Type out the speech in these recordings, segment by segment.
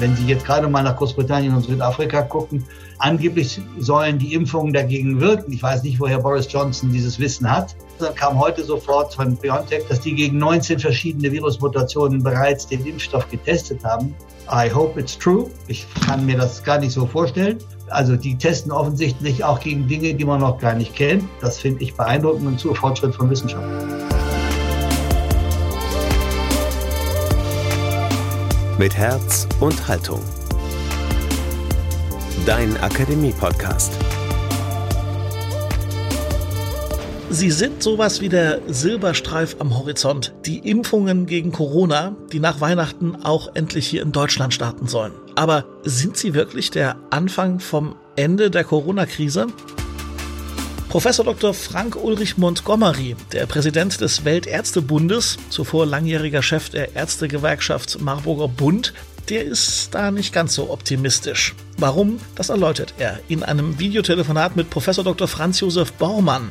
Wenn Sie jetzt gerade mal nach Großbritannien und Südafrika gucken, angeblich sollen die Impfungen dagegen wirken. Ich weiß nicht, woher Boris Johnson dieses Wissen hat. Dann kam heute sofort von BioNTech, dass die gegen 19 verschiedene Virusmutationen bereits den Impfstoff getestet haben. I hope it's true. Ich kann mir das gar nicht so vorstellen. Also die testen offensichtlich auch gegen Dinge, die man noch gar nicht kennt. Das finde ich beeindruckend und zu Fortschritt von Wissenschaft. Mit Herz und Haltung. Dein Akademie-Podcast. Sie sind sowas wie der Silberstreif am Horizont. Die Impfungen gegen Corona, die nach Weihnachten auch endlich hier in Deutschland starten sollen. Aber sind sie wirklich der Anfang vom Ende der Corona-Krise? Professor Dr. Frank Ulrich Montgomery, der Präsident des Weltärztebundes, zuvor langjähriger Chef der Ärztegewerkschaft Marburger Bund, der ist da nicht ganz so optimistisch. Warum? Das erläutert er in einem Videotelefonat mit Professor Dr. Franz Josef Baumann,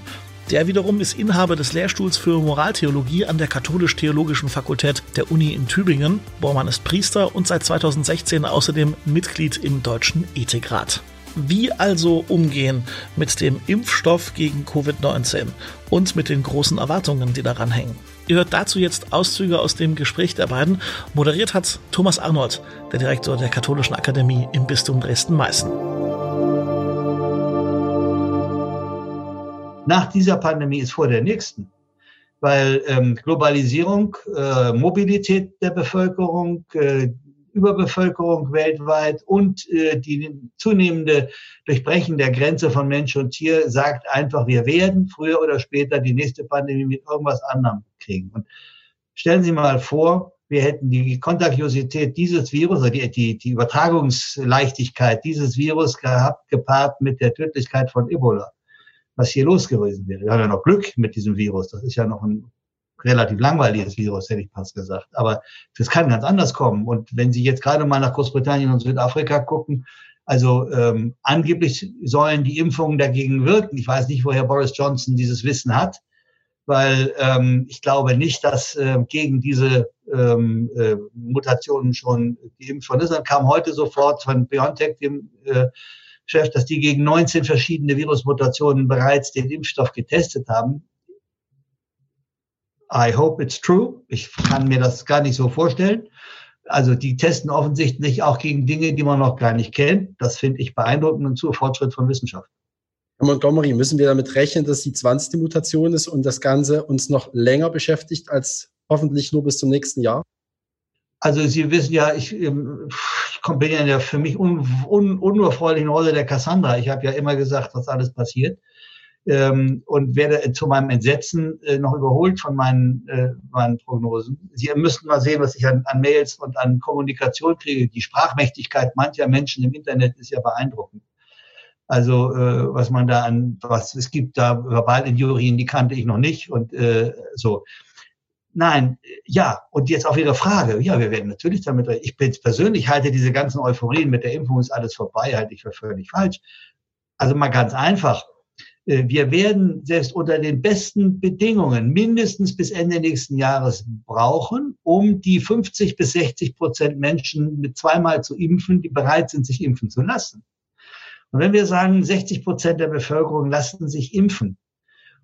der wiederum ist Inhaber des Lehrstuhls für Moraltheologie an der Katholisch-Theologischen Fakultät der Uni in Tübingen. Bormann ist Priester und seit 2016 außerdem Mitglied im Deutschen Ethikrat. Wie also umgehen mit dem Impfstoff gegen Covid-19 und mit den großen Erwartungen, die daran hängen? Ihr hört dazu jetzt Auszüge aus dem Gespräch der beiden. Moderiert hat Thomas Arnold, der Direktor der Katholischen Akademie im Bistum Dresden-Meißen. nach dieser Pandemie ist vor der nächsten. Weil ähm, Globalisierung, äh, Mobilität der Bevölkerung, äh, Überbevölkerung weltweit und äh, die zunehmende Durchbrechen der Grenze von Mensch und Tier sagt einfach, wir werden früher oder später die nächste Pandemie mit irgendwas anderem kriegen. Und stellen Sie mal vor, wir hätten die Kontagiosität dieses Virus, oder die, die, die Übertragungsleichtigkeit dieses Virus gehabt, gepaart mit der Tödlichkeit von Ebola was hier los gewesen wäre. Wir haben ja noch Glück mit diesem Virus. Das ist ja noch ein relativ langweiliges Virus, hätte ich fast gesagt. Aber das kann ganz anders kommen. Und wenn Sie jetzt gerade mal nach Großbritannien und Südafrika gucken, also ähm, angeblich sollen die Impfungen dagegen wirken. Ich weiß nicht, woher Boris Johnson dieses Wissen hat, weil ähm, ich glaube nicht, dass äh, gegen diese ähm, äh, Mutationen schon geimpft worden ist. Dann kam heute sofort von BioNTech, dem äh, Chef, dass die gegen 19 verschiedene Virusmutationen bereits den Impfstoff getestet haben. I hope it's true. Ich kann mir das gar nicht so vorstellen. Also die testen offensichtlich auch gegen Dinge, die man noch gar nicht kennt. Das finde ich beeindruckend und zu Fortschritt von Wissenschaft. Herr Montgomery, müssen wir damit rechnen, dass die 20. Mutation ist und das Ganze uns noch länger beschäftigt als hoffentlich nur bis zum nächsten Jahr? Also Sie wissen ja, ich, ähm, ich bin ja in der für mich un, un, unerfreulichen Rolle der Cassandra. Ich habe ja immer gesagt, was alles passiert. Ähm, und werde zu meinem Entsetzen äh, noch überholt von meinen, äh, meinen Prognosen. Sie müssten mal sehen, was ich an, an Mails und an Kommunikation kriege. Die Sprachmächtigkeit mancher Menschen im Internet ist ja beeindruckend. Also äh, was man da an, was es gibt da Verbalinjurien, die kannte ich noch nicht und äh, so. Nein, ja, und jetzt auf Ihre Frage. Ja, wir werden natürlich damit, ich bin persönlich halte diese ganzen Euphorien mit der Impfung ist alles vorbei, halte ich für völlig falsch. Also mal ganz einfach. Äh, wir werden selbst unter den besten Bedingungen mindestens bis Ende nächsten Jahres brauchen, um die 50 bis 60 Prozent Menschen mit zweimal zu impfen, die bereit sind, sich impfen zu lassen. Und wenn wir sagen, 60 Prozent der Bevölkerung lassen sich impfen,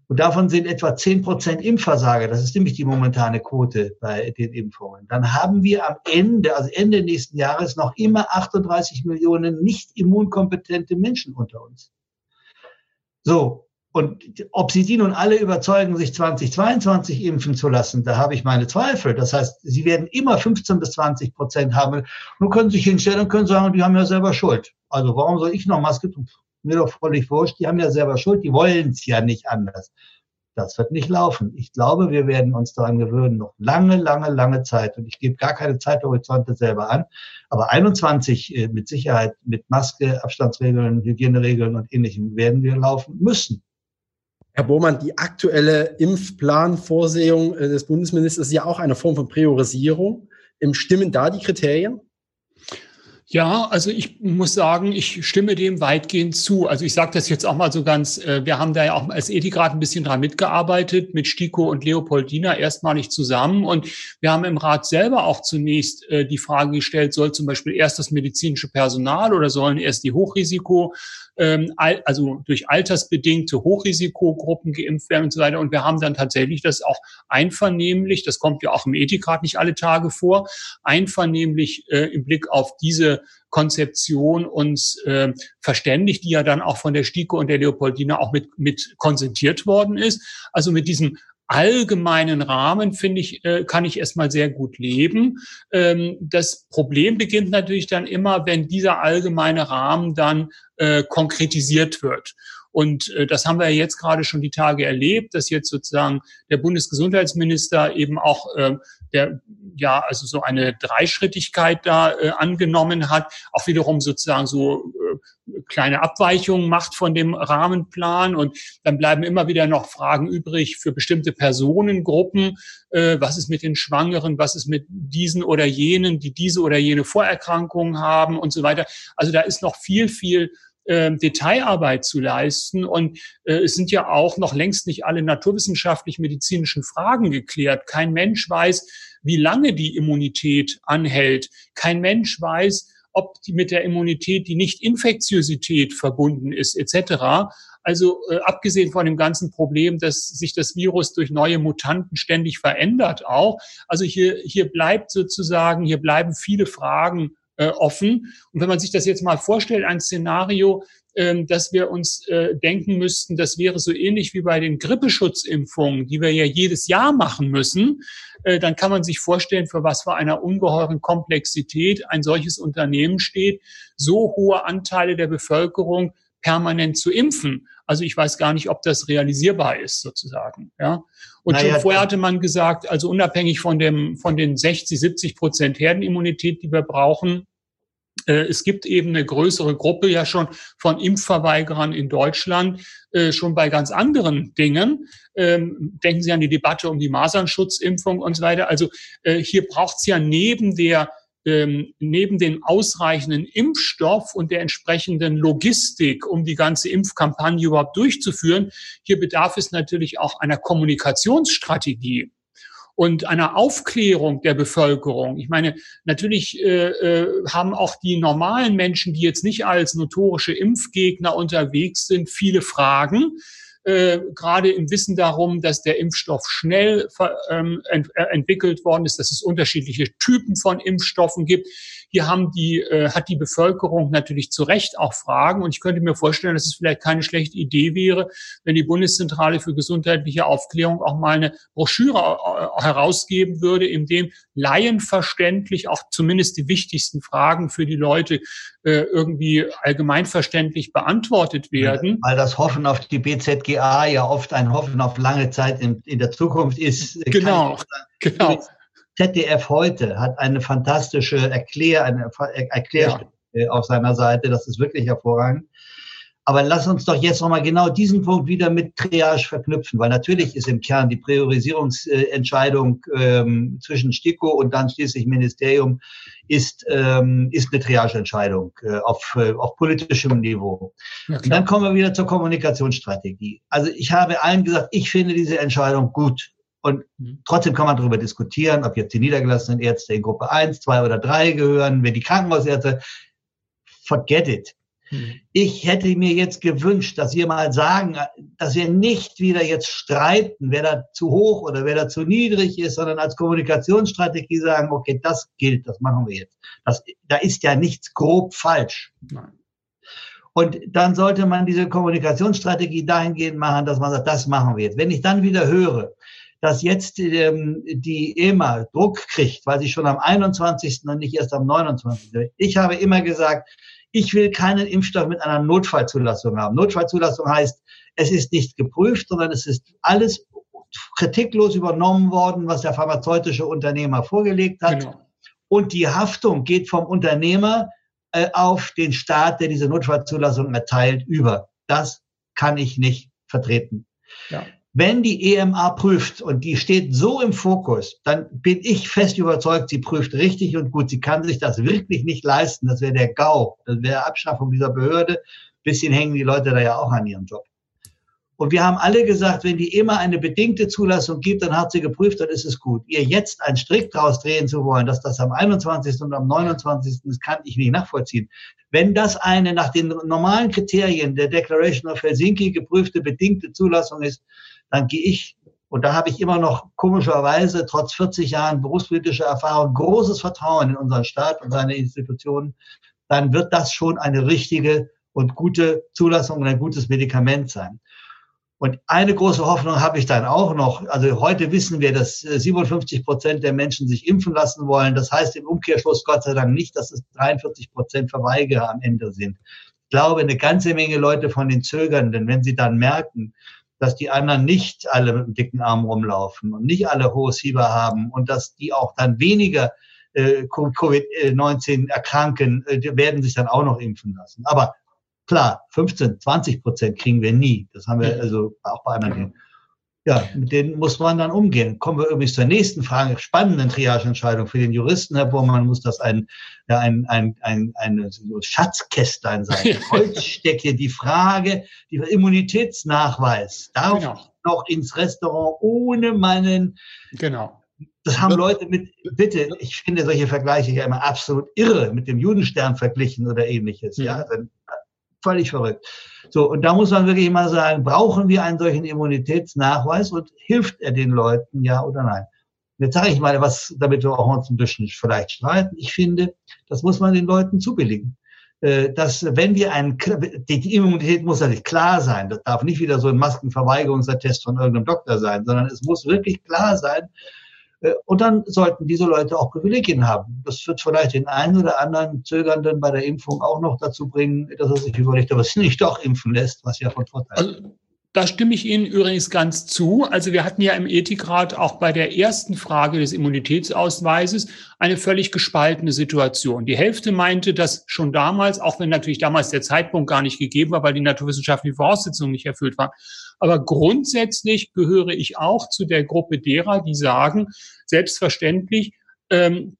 und davon sind etwa 10 Prozent Impfversager. Das ist nämlich die momentane Quote bei den Impfungen. Dann haben wir am Ende, also Ende nächsten Jahres, noch immer 38 Millionen nicht immunkompetente Menschen unter uns. So. Und ob sie die nun alle überzeugen, sich 2022 impfen zu lassen, da habe ich meine Zweifel. Das heißt, sie werden immer 15 bis 20 Prozent haben. Nun können sich hinstellen und können sagen, die haben ja selber Schuld. Also warum soll ich noch Maske tun? mir doch völlig wurscht, die haben ja selber Schuld, die wollen es ja nicht anders. Das wird nicht laufen. Ich glaube, wir werden uns daran gewöhnen, noch lange, lange, lange Zeit. Und ich gebe gar keine Zeithorizonte selber an. Aber 21 äh, mit Sicherheit mit Maske, Abstandsregeln, Hygieneregeln und ähnlichem werden wir laufen müssen. Herr Bohmann, die aktuelle Impfplanvorsehung äh, des Bundesministers ist ja auch eine Form von Priorisierung. Stimmen da die Kriterien? Ja, also ich muss sagen, ich stimme dem weitgehend zu. Also ich sage das jetzt auch mal so ganz, äh, wir haben da ja auch als Ethikrat ein bisschen dran mitgearbeitet, mit Stiko und Leopoldina erstmalig zusammen. Und wir haben im Rat selber auch zunächst äh, die Frage gestellt, soll zum Beispiel erst das medizinische Personal oder sollen erst die Hochrisiko ähm, also durch altersbedingte Hochrisikogruppen geimpft werden und so weiter. Und wir haben dann tatsächlich das auch einvernehmlich, das kommt ja auch im Ethikrat nicht alle Tage vor, einvernehmlich äh, im Blick auf diese Konzeption uns äh, verständigt, die ja dann auch von der Stiko und der Leopoldina auch mit, mit konsentiert worden ist. Also mit diesem allgemeinen Rahmen, finde ich, äh, kann ich erstmal sehr gut leben. Ähm, das Problem beginnt natürlich dann immer, wenn dieser allgemeine Rahmen dann äh, konkretisiert wird. Und äh, das haben wir jetzt gerade schon die Tage erlebt, dass jetzt sozusagen der Bundesgesundheitsminister eben auch äh, der ja also so eine Dreischrittigkeit da äh, angenommen hat, auch wiederum sozusagen so äh, kleine Abweichungen macht von dem Rahmenplan und dann bleiben immer wieder noch Fragen übrig für bestimmte Personengruppen. Äh, was ist mit den Schwangeren? Was ist mit diesen oder jenen, die diese oder jene Vorerkrankungen haben und so weiter? Also da ist noch viel, viel äh, Detailarbeit zu leisten. Und äh, es sind ja auch noch längst nicht alle naturwissenschaftlich-medizinischen Fragen geklärt. Kein Mensch weiß, wie lange die Immunität anhält. Kein Mensch weiß, ob die mit der Immunität die Nicht-Infektiosität verbunden ist, etc. Also äh, abgesehen von dem ganzen Problem, dass sich das Virus durch neue Mutanten ständig verändert auch. Also hier, hier bleibt sozusagen, hier bleiben viele Fragen äh, offen. Und wenn man sich das jetzt mal vorstellt, ein Szenario, ähm, dass wir uns äh, denken müssten, das wäre so ähnlich wie bei den Grippeschutzimpfungen, die wir ja jedes Jahr machen müssen, äh, dann kann man sich vorstellen, für was für einer ungeheuren Komplexität ein solches Unternehmen steht, so hohe Anteile der Bevölkerung permanent zu impfen. Also ich weiß gar nicht, ob das realisierbar ist sozusagen. Ja. Und naja, schon vorher hatte man gesagt, also unabhängig von dem von den 60, 70 Prozent Herdenimmunität, die wir brauchen, äh, es gibt eben eine größere Gruppe ja schon von Impfverweigerern in Deutschland, äh, schon bei ganz anderen Dingen. Ähm, denken Sie an die Debatte um die Masernschutzimpfung und so weiter. Also äh, hier braucht es ja neben der ähm, neben dem ausreichenden Impfstoff und der entsprechenden Logistik, um die ganze Impfkampagne überhaupt durchzuführen, hier bedarf es natürlich auch einer Kommunikationsstrategie und einer Aufklärung der Bevölkerung. Ich meine, natürlich äh, äh, haben auch die normalen Menschen, die jetzt nicht als notorische Impfgegner unterwegs sind, viele Fragen. Äh, gerade im Wissen darum, dass der Impfstoff schnell ähm, ent äh, entwickelt worden ist, dass es unterschiedliche Typen von Impfstoffen gibt. Hier haben die, äh, hat die Bevölkerung natürlich zu Recht auch Fragen. Und ich könnte mir vorstellen, dass es vielleicht keine schlechte Idee wäre, wenn die Bundeszentrale für gesundheitliche Aufklärung auch mal eine Broschüre äh, herausgeben würde, in dem laienverständlich auch zumindest die wichtigsten Fragen für die Leute äh, irgendwie allgemeinverständlich beantwortet werden. Weil das Hoffen auf die BZGA ja oft ein Hoffen auf lange Zeit in, in der Zukunft ist. Genau, genau. ZDF heute hat eine fantastische Erklär, eine Erklärstimme ja. auf seiner Seite. Das ist wirklich hervorragend. Aber lass uns doch jetzt nochmal genau diesen Punkt wieder mit Triage verknüpfen, weil natürlich ist im Kern die Priorisierungsentscheidung ähm, zwischen STIKO und dann schließlich Ministerium ist, ähm, ist eine Triageentscheidung äh, auf, äh, auf politischem Niveau. Ja, und dann kommen wir wieder zur Kommunikationsstrategie. Also ich habe allen gesagt, ich finde diese Entscheidung gut. Und mhm. trotzdem kann man darüber diskutieren, ob jetzt die niedergelassenen Ärzte in Gruppe 1, 2 oder 3 gehören, wenn die Krankenhausärzte, forget it. Mhm. Ich hätte mir jetzt gewünscht, dass wir mal sagen, dass wir nicht wieder jetzt streiten, wer da zu hoch oder wer da zu niedrig ist, sondern als Kommunikationsstrategie sagen, okay, das gilt, das machen wir jetzt. Das, da ist ja nichts grob falsch. Nein. Und dann sollte man diese Kommunikationsstrategie dahingehend machen, dass man sagt, das machen wir jetzt. Wenn ich dann wieder höre, dass jetzt ähm, die EMA Druck kriegt, weil sie schon am 21. und nicht erst am 29. Ich habe immer gesagt, ich will keinen Impfstoff mit einer Notfallzulassung haben. Notfallzulassung heißt, es ist nicht geprüft, sondern es ist alles kritiklos übernommen worden, was der pharmazeutische Unternehmer vorgelegt hat. Genau. Und die Haftung geht vom Unternehmer äh, auf den Staat, der diese Notfallzulassung erteilt, über. Das kann ich nicht vertreten. Ja. Wenn die EMA prüft und die steht so im Fokus, dann bin ich fest überzeugt, sie prüft richtig und gut. Sie kann sich das wirklich nicht leisten. Das wäre der GAU. Das wäre Abschaffung dieser Behörde. Bisschen hängen die Leute da ja auch an ihrem Job. Und wir haben alle gesagt, wenn die EMA eine bedingte Zulassung gibt, dann hat sie geprüft, dann ist es gut. Ihr jetzt einen Strick draus drehen zu wollen, dass das am 21. und am 29. das kann ich nicht nachvollziehen. Wenn das eine nach den normalen Kriterien der Declaration of Helsinki geprüfte bedingte Zulassung ist, dann gehe ich, und da habe ich immer noch komischerweise, trotz 40 Jahren berufspolitischer Erfahrung, großes Vertrauen in unseren Staat und seine Institutionen, dann wird das schon eine richtige und gute Zulassung und ein gutes Medikament sein. Und eine große Hoffnung habe ich dann auch noch. Also heute wissen wir, dass 57 Prozent der Menschen sich impfen lassen wollen. Das heißt im Umkehrschluss Gott sei Dank nicht, dass es 43 Prozent Verweigerer am Ende sind. Ich glaube, eine ganze Menge Leute von den Zögernden, wenn sie dann merken, dass die anderen nicht alle mit einem dicken Arm rumlaufen und nicht alle hohes Fieber haben und dass die auch dann weniger äh, Covid-19 erkranken, äh, werden sich dann auch noch impfen lassen. Aber klar, 15, 20 Prozent kriegen wir nie. Das haben wir also auch bei anderen. Ja, mit denen muss man dann umgehen. Kommen wir übrigens zur nächsten Frage, spannenden Triageentscheidung für den Juristen, Herr Bormann, muss das ein, ja, ein, ein, ein, ein Schatzkästlein sein. Holzstecke, die Frage, die Immunitätsnachweis. Darf genau. ich noch ins Restaurant ohne meinen, genau. Das haben Leute mit, bitte, ich finde solche Vergleiche ja immer absolut irre, mit dem Judenstern verglichen oder ähnliches. Ja, ja völlig verrückt. So, und da muss man wirklich mal sagen, brauchen wir einen solchen Immunitätsnachweis und hilft er den Leuten, ja oder nein? Jetzt sage ich mal, was, damit wir auch uns ein bisschen vielleicht streiten. Ich finde, das muss man den Leuten zubilligen. Äh, dass wenn wir einen, die Immunität muss natürlich klar sein. Das darf nicht wieder so ein Maskenverweigerungsattest von irgendeinem Doktor sein, sondern es muss wirklich klar sein, und dann sollten diese Leute auch Privilegien haben. Das wird vielleicht den einen oder anderen Zögernden bei der Impfung auch noch dazu bringen, dass er sich überlegt, ob er sich nicht doch impfen lässt, was ja von Vorteil ist. Also, da stimme ich Ihnen übrigens ganz zu. Also wir hatten ja im Ethikrat auch bei der ersten Frage des Immunitätsausweises eine völlig gespaltene Situation. Die Hälfte meinte, dass schon damals, auch wenn natürlich damals der Zeitpunkt gar nicht gegeben war, weil die naturwissenschaftlichen Voraussetzungen nicht erfüllt waren, aber grundsätzlich gehöre ich auch zu der Gruppe derer, die sagen, selbstverständlich, ähm,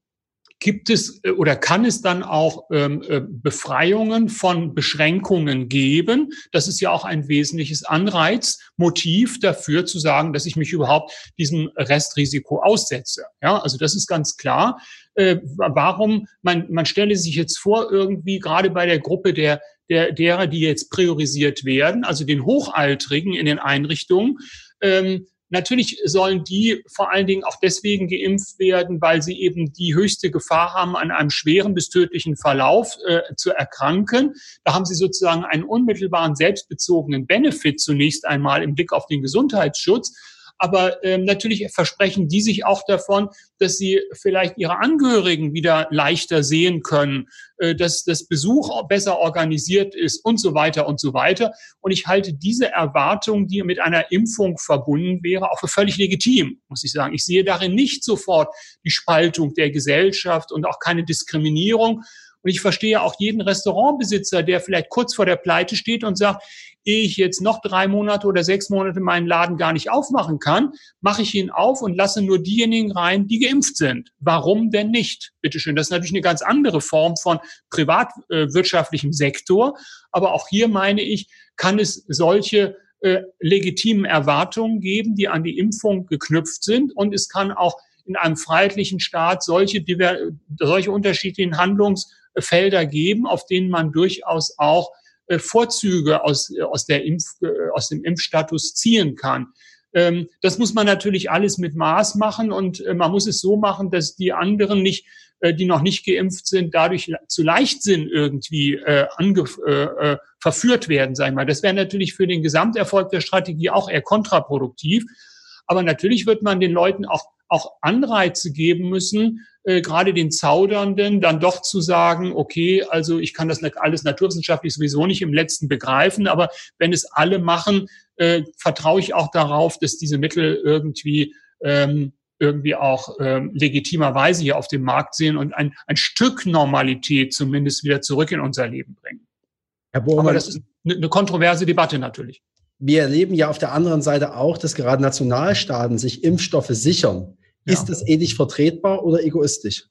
gibt es äh, oder kann es dann auch ähm, äh, Befreiungen von Beschränkungen geben? Das ist ja auch ein wesentliches Anreizmotiv dafür zu sagen, dass ich mich überhaupt diesem Restrisiko aussetze. Ja, also das ist ganz klar. Äh, warum man man stelle sich jetzt vor irgendwie gerade bei der Gruppe der der derer, die jetzt priorisiert werden, also den Hochaltrigen in den Einrichtungen. Ähm, Natürlich sollen die vor allen Dingen auch deswegen geimpft werden, weil sie eben die höchste Gefahr haben, an einem schweren bis tödlichen Verlauf äh, zu erkranken. Da haben sie sozusagen einen unmittelbaren selbstbezogenen Benefit zunächst einmal im Blick auf den Gesundheitsschutz. Aber ähm, natürlich versprechen die sich auch davon, dass sie vielleicht ihre Angehörigen wieder leichter sehen können, äh, dass das Besuch besser organisiert ist und so weiter und so weiter. Und ich halte diese Erwartung, die mit einer Impfung verbunden wäre, auch für völlig legitim, muss ich sagen. Ich sehe darin nicht sofort die Spaltung der Gesellschaft und auch keine Diskriminierung. Und ich verstehe auch jeden Restaurantbesitzer, der vielleicht kurz vor der Pleite steht und sagt, ehe ich jetzt noch drei Monate oder sechs Monate meinen Laden gar nicht aufmachen kann, mache ich ihn auf und lasse nur diejenigen rein, die geimpft sind. Warum denn nicht? Bitteschön. Das ist natürlich eine ganz andere Form von privatwirtschaftlichem Sektor. Aber auch hier meine ich, kann es solche äh, legitimen Erwartungen geben, die an die Impfung geknüpft sind. Und es kann auch in einem freiheitlichen Staat solche, solche unterschiedlichen Handlungsfelder geben, auf denen man durchaus auch äh, Vorzüge aus, äh, aus, der Impf, äh, aus dem Impfstatus ziehen kann. Ähm, das muss man natürlich alles mit Maß machen und man muss es so machen, dass die anderen nicht, die noch nicht geimpft sind, dadurch zu Leichtsinn irgendwie ange, äh, verführt werden, sagen wir mal. Das wäre natürlich für den Gesamterfolg der Strategie auch eher kontraproduktiv. Aber natürlich wird man den Leuten auch auch Anreize geben müssen, äh, gerade den Zaudernden dann doch zu sagen, okay, also ich kann das alles naturwissenschaftlich sowieso nicht im letzten begreifen, aber wenn es alle machen, äh, vertraue ich auch darauf, dass diese Mittel irgendwie ähm, irgendwie auch ähm, legitimerweise hier auf dem Markt sehen und ein, ein Stück Normalität zumindest wieder zurück in unser Leben bringen. Herr Bormann, aber das ist eine, eine kontroverse Debatte natürlich. wir erleben ja auf der anderen Seite auch, dass gerade Nationalstaaten sich Impfstoffe sichern. Ja. Ist das ethisch vertretbar oder egoistisch?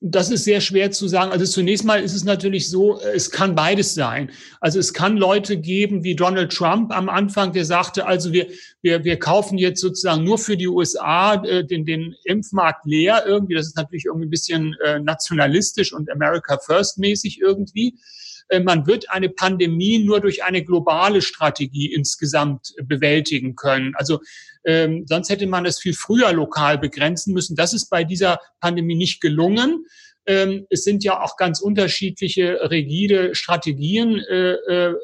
Das ist sehr schwer zu sagen. Also zunächst mal ist es natürlich so, es kann beides sein. Also es kann Leute geben wie Donald Trump am Anfang, der sagte, also wir, wir, wir kaufen jetzt sozusagen nur für die USA äh, den, den Impfmarkt leer irgendwie. Das ist natürlich irgendwie ein bisschen äh, nationalistisch und America First mäßig irgendwie. Äh, man wird eine Pandemie nur durch eine globale Strategie insgesamt bewältigen können. Also ähm, sonst hätte man es viel früher lokal begrenzen müssen. Das ist bei dieser Pandemie nicht gelungen. Ähm, es sind ja auch ganz unterschiedliche rigide Strategien, äh, äh,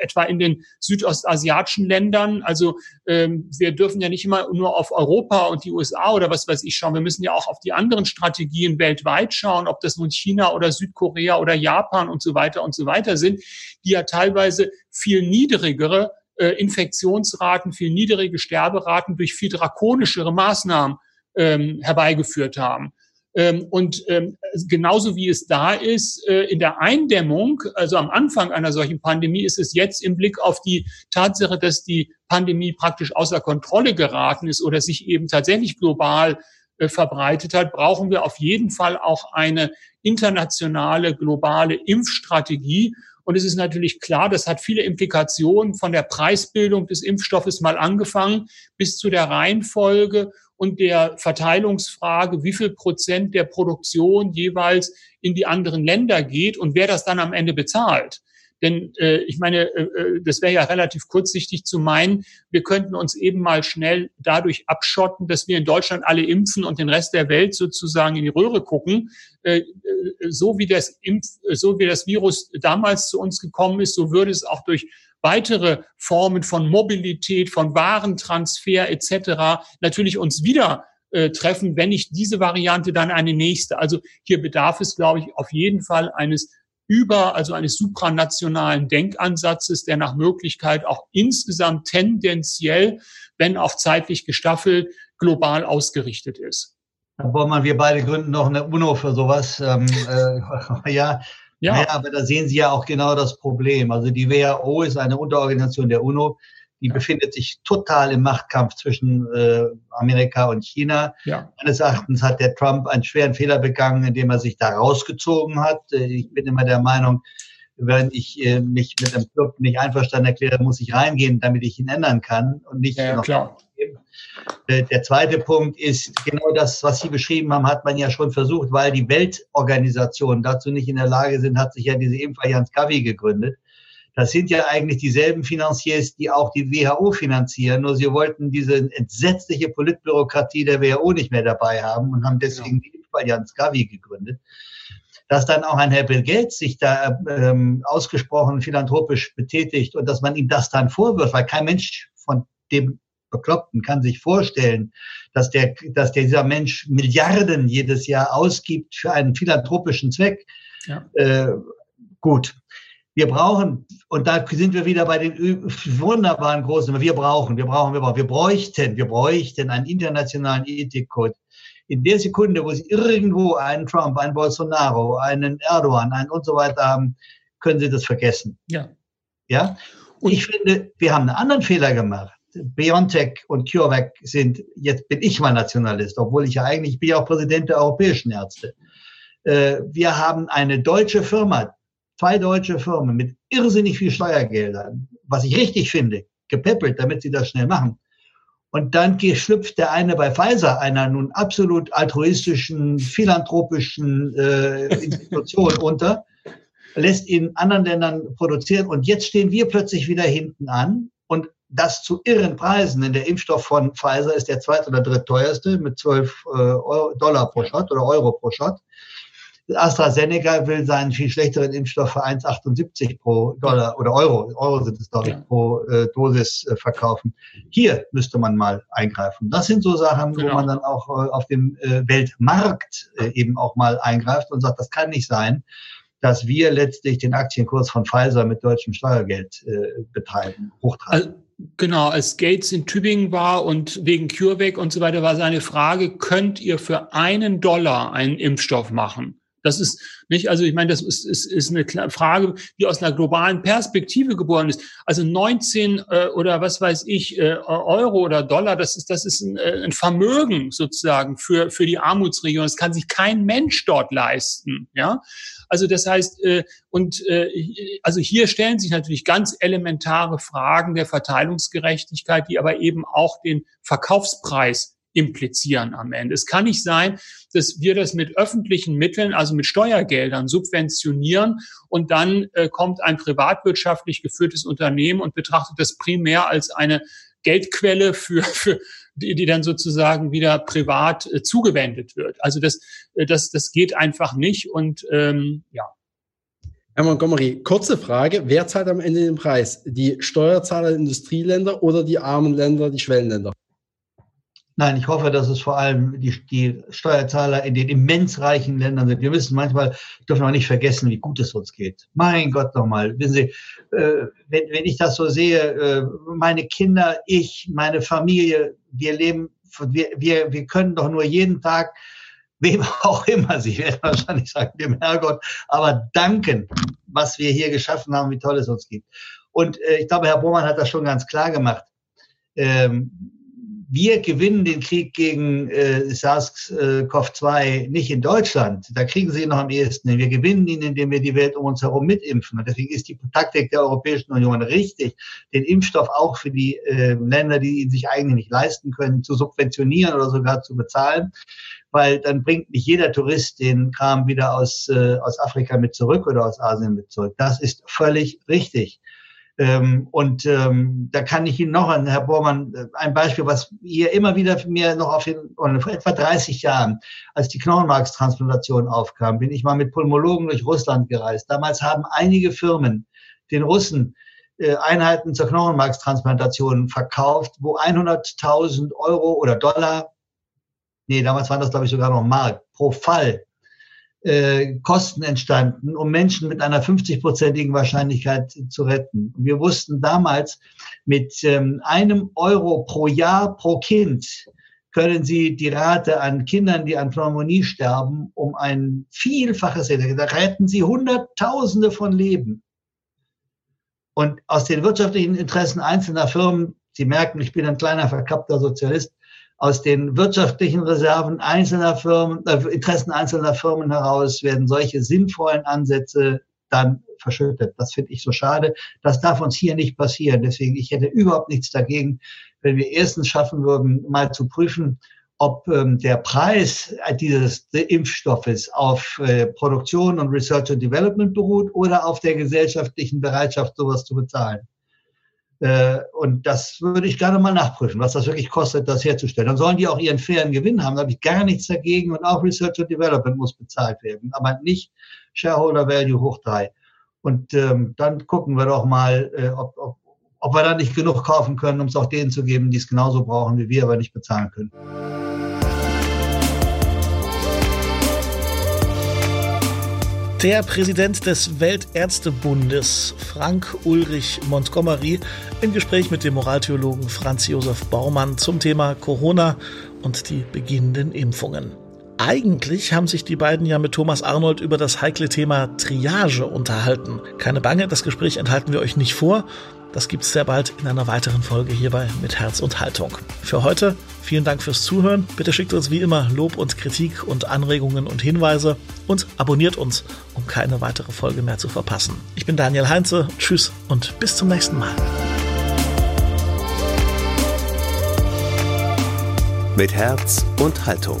etwa in den südostasiatischen Ländern. Also ähm, wir dürfen ja nicht immer nur auf Europa und die USA oder was weiß ich schauen. Wir müssen ja auch auf die anderen Strategien weltweit schauen, ob das nun China oder Südkorea oder Japan und so weiter und so weiter sind, die ja teilweise viel niedrigere äh, Infektionsraten, viel niedrige Sterberaten durch viel drakonischere Maßnahmen ähm, herbeigeführt haben. Ähm, und ähm, genauso wie es da ist, äh, in der Eindämmung, also am Anfang einer solchen Pandemie, ist es jetzt im Blick auf die Tatsache, dass die Pandemie praktisch außer Kontrolle geraten ist oder sich eben tatsächlich global äh, verbreitet hat, brauchen wir auf jeden Fall auch eine internationale, globale Impfstrategie. Und es ist natürlich klar, das hat viele Implikationen von der Preisbildung des Impfstoffes mal angefangen bis zu der Reihenfolge und der Verteilungsfrage, wie viel Prozent der Produktion jeweils in die anderen Länder geht und wer das dann am Ende bezahlt. Denn äh, ich meine, äh, äh, das wäre ja relativ kurzsichtig zu meinen, wir könnten uns eben mal schnell dadurch abschotten, dass wir in Deutschland alle impfen und den Rest der Welt sozusagen in die Röhre gucken. Äh, äh so wie das Impf, so wie das Virus damals zu uns gekommen ist, so würde es auch durch weitere Formen von Mobilität, von Warentransfer etc. natürlich uns wieder äh, treffen, wenn nicht diese Variante, dann eine nächste. Also hier bedarf es, glaube ich, auf jeden Fall eines über, also eines supranationalen Denkansatzes, der nach Möglichkeit auch insgesamt tendenziell, wenn auch zeitlich gestaffelt, global ausgerichtet ist. Herr Bormann, wir beide gründen noch eine UNO für sowas. Ähm, äh, ja, ja. Naja, aber da sehen Sie ja auch genau das Problem. Also die WHO ist eine Unterorganisation der UNO, die ja. befindet sich total im Machtkampf zwischen äh, Amerika und China. Ja. Meines Erachtens hat der Trump einen schweren Fehler begangen, indem er sich da rausgezogen hat. Äh, ich bin immer der Meinung, wenn ich äh, mich mit einem Club nicht einverstanden erkläre, muss ich reingehen, damit ich ihn ändern kann und nicht ja, noch klar. Äh, der zweite Punkt ist, genau das, was Sie beschrieben haben, hat man ja schon versucht, weil die Weltorganisationen dazu nicht in der Lage sind, hat sich ja diese Impfallianz Gavi gegründet. Das sind ja eigentlich dieselben Finanziers, die auch die WHO finanzieren, nur sie wollten diese entsetzliche Politbürokratie der WHO nicht mehr dabei haben und haben deswegen ja. die Impfallianz Gavi gegründet. Dass dann auch ein Herr Bill Gates sich da ähm, ausgesprochen philanthropisch betätigt und dass man ihm das dann vorwirft, weil kein Mensch von dem Bekloppten kann sich vorstellen, dass der, dass der, dieser Mensch Milliarden jedes Jahr ausgibt für einen philanthropischen Zweck. Ja. Äh, gut. Wir brauchen, und da sind wir wieder bei den wunderbaren großen, wir brauchen, wir brauchen, wir brauchen, wir bräuchten, wir bräuchten einen internationalen Ethikcode. In der Sekunde, wo Sie irgendwo einen Trump, einen Bolsonaro, einen Erdogan, einen und so weiter haben, können Sie das vergessen. Ja. Ja? Und ich finde, wir haben einen anderen Fehler gemacht. BioNTech und CureVac sind, jetzt bin ich mal Nationalist, obwohl ich ja eigentlich, ich bin ja auch Präsident der europäischen Ärzte. Äh, wir haben eine deutsche Firma, zwei deutsche Firmen mit irrsinnig viel Steuergeldern, was ich richtig finde, gepäppelt, damit sie das schnell machen. Und dann schlüpft der eine bei Pfizer, einer nun absolut altruistischen, philanthropischen äh, Institution unter, lässt in anderen Ländern produzieren und jetzt stehen wir plötzlich wieder hinten an und das zu irren Preisen. Denn der Impfstoff von Pfizer ist der zweit- oder drittteuerste mit 12 äh, Dollar pro Shot oder Euro pro Shot. AstraZeneca will seinen viel schlechteren Impfstoff für 1,78 pro Dollar oder Euro, Euro sind es, glaube ich, pro äh, Dosis äh, verkaufen. Hier müsste man mal eingreifen. Das sind so Sachen, genau. wo man dann auch äh, auf dem äh, Weltmarkt äh, eben auch mal eingreift und sagt, das kann nicht sein, dass wir letztlich den Aktienkurs von Pfizer mit deutschem Steuergeld äh, betreiben, hochtreiben. Also Genau, als Gates in Tübingen war und wegen CureVac und so weiter war seine Frage, könnt ihr für einen Dollar einen Impfstoff machen? Das ist nicht, also ich meine, das ist, ist, ist eine Frage, die aus einer globalen Perspektive geboren ist. Also 19 äh, oder was weiß ich, äh, Euro oder Dollar, das ist, das ist ein, äh, ein Vermögen sozusagen für, für die Armutsregion. Das kann sich kein Mensch dort leisten. Ja, also das heißt, äh, und äh, also hier stellen sich natürlich ganz elementare Fragen der Verteilungsgerechtigkeit, die aber eben auch den Verkaufspreis implizieren am Ende. Es kann nicht sein, dass wir das mit öffentlichen Mitteln, also mit Steuergeldern subventionieren und dann äh, kommt ein privatwirtschaftlich geführtes Unternehmen und betrachtet das primär als eine Geldquelle für, für die, die dann sozusagen wieder privat äh, zugewendet wird. Also das, äh, das, das geht einfach nicht und ähm, ja. Herr Montgomery, kurze Frage. Wer zahlt am Ende den Preis? Die Steuerzahler der Industrieländer oder die armen Länder, die Schwellenländer? Nein, ich hoffe, dass es vor allem die, die Steuerzahler in den immens reichen Ländern sind. Wir müssen manchmal, dürfen wir nicht vergessen, wie gut es uns geht. Mein Gott nochmal. Wissen Sie, äh, wenn, wenn ich das so sehe, äh, meine Kinder, ich, meine Familie, wir leben, wir, wir, wir können doch nur jeden Tag, wem auch immer, Sie werden wahrscheinlich sagen, dem Herrgott, aber danken, was wir hier geschaffen haben, wie toll es uns gibt. Und äh, ich glaube, Herr Bohmann hat das schon ganz klar gemacht. Ähm, wir gewinnen den Krieg gegen äh, SARS-CoV-2 nicht in Deutschland. Da kriegen sie ihn noch am ehesten Wir gewinnen ihn, indem wir die Welt um uns herum mitimpfen. Und deswegen ist die Taktik der Europäischen Union richtig, den Impfstoff auch für die äh, Länder, die ihn sich eigentlich nicht leisten können, zu subventionieren oder sogar zu bezahlen. Weil dann bringt nicht jeder Tourist den Kram wieder aus, äh, aus Afrika mit zurück oder aus Asien mit zurück. Das ist völlig richtig. Ähm, und ähm, da kann ich Ihnen noch, an, Herr Bormann, äh, ein Beispiel, was hier immer wieder mir noch auf den, vor etwa 30 Jahren, als die Knochenmarkstransplantation aufkam, bin ich mal mit Pulmologen durch Russland gereist. Damals haben einige Firmen den Russen äh, Einheiten zur Knochenmarkstransplantation verkauft, wo 100.000 Euro oder Dollar, nee, damals waren das glaube ich sogar noch Mark, pro Fall äh, Kosten entstanden, um Menschen mit einer 50-prozentigen Wahrscheinlichkeit zu retten. Und wir wussten damals, mit ähm, einem Euro pro Jahr pro Kind können Sie die Rate an Kindern, die an Pneumonie sterben, um ein Vielfaches erhöhen. Da retten Sie Hunderttausende von Leben. Und aus den wirtschaftlichen Interessen einzelner Firmen, Sie merken, ich bin ein kleiner verkappter Sozialist, aus den wirtschaftlichen Reserven einzelner Firmen, äh, Interessen einzelner Firmen heraus werden solche sinnvollen Ansätze dann verschüttet. Das finde ich so schade. Das darf uns hier nicht passieren. Deswegen, ich hätte überhaupt nichts dagegen, wenn wir erstens schaffen würden, mal zu prüfen, ob ähm, der Preis dieses Impfstoffes auf äh, Produktion und Research and Development beruht oder auf der gesellschaftlichen Bereitschaft, sowas zu bezahlen. Äh, und das würde ich gerne mal nachprüfen, was das wirklich kostet, das herzustellen. Dann sollen die auch ihren fairen Gewinn haben, da habe ich gar nichts dagegen. Und auch Research and Development muss bezahlt werden, aber nicht Shareholder Value hoch drei. Und ähm, dann gucken wir doch mal, äh, ob, ob, ob wir da nicht genug kaufen können, um es auch denen zu geben, die es genauso brauchen wie wir, aber nicht bezahlen können. Der Präsident des Weltärztebundes, Frank Ulrich Montgomery, im Gespräch mit dem Moraltheologen Franz Josef Baumann zum Thema Corona und die beginnenden Impfungen. Eigentlich haben sich die beiden ja mit Thomas Arnold über das heikle Thema Triage unterhalten. Keine Bange, das Gespräch enthalten wir euch nicht vor. Das gibt es sehr bald in einer weiteren Folge hierbei mit Herz und Haltung. Für heute vielen Dank fürs Zuhören. Bitte schickt uns wie immer Lob und Kritik und Anregungen und Hinweise und abonniert uns, um keine weitere Folge mehr zu verpassen. Ich bin Daniel Heinze. Tschüss und bis zum nächsten Mal. Mit Herz und Haltung.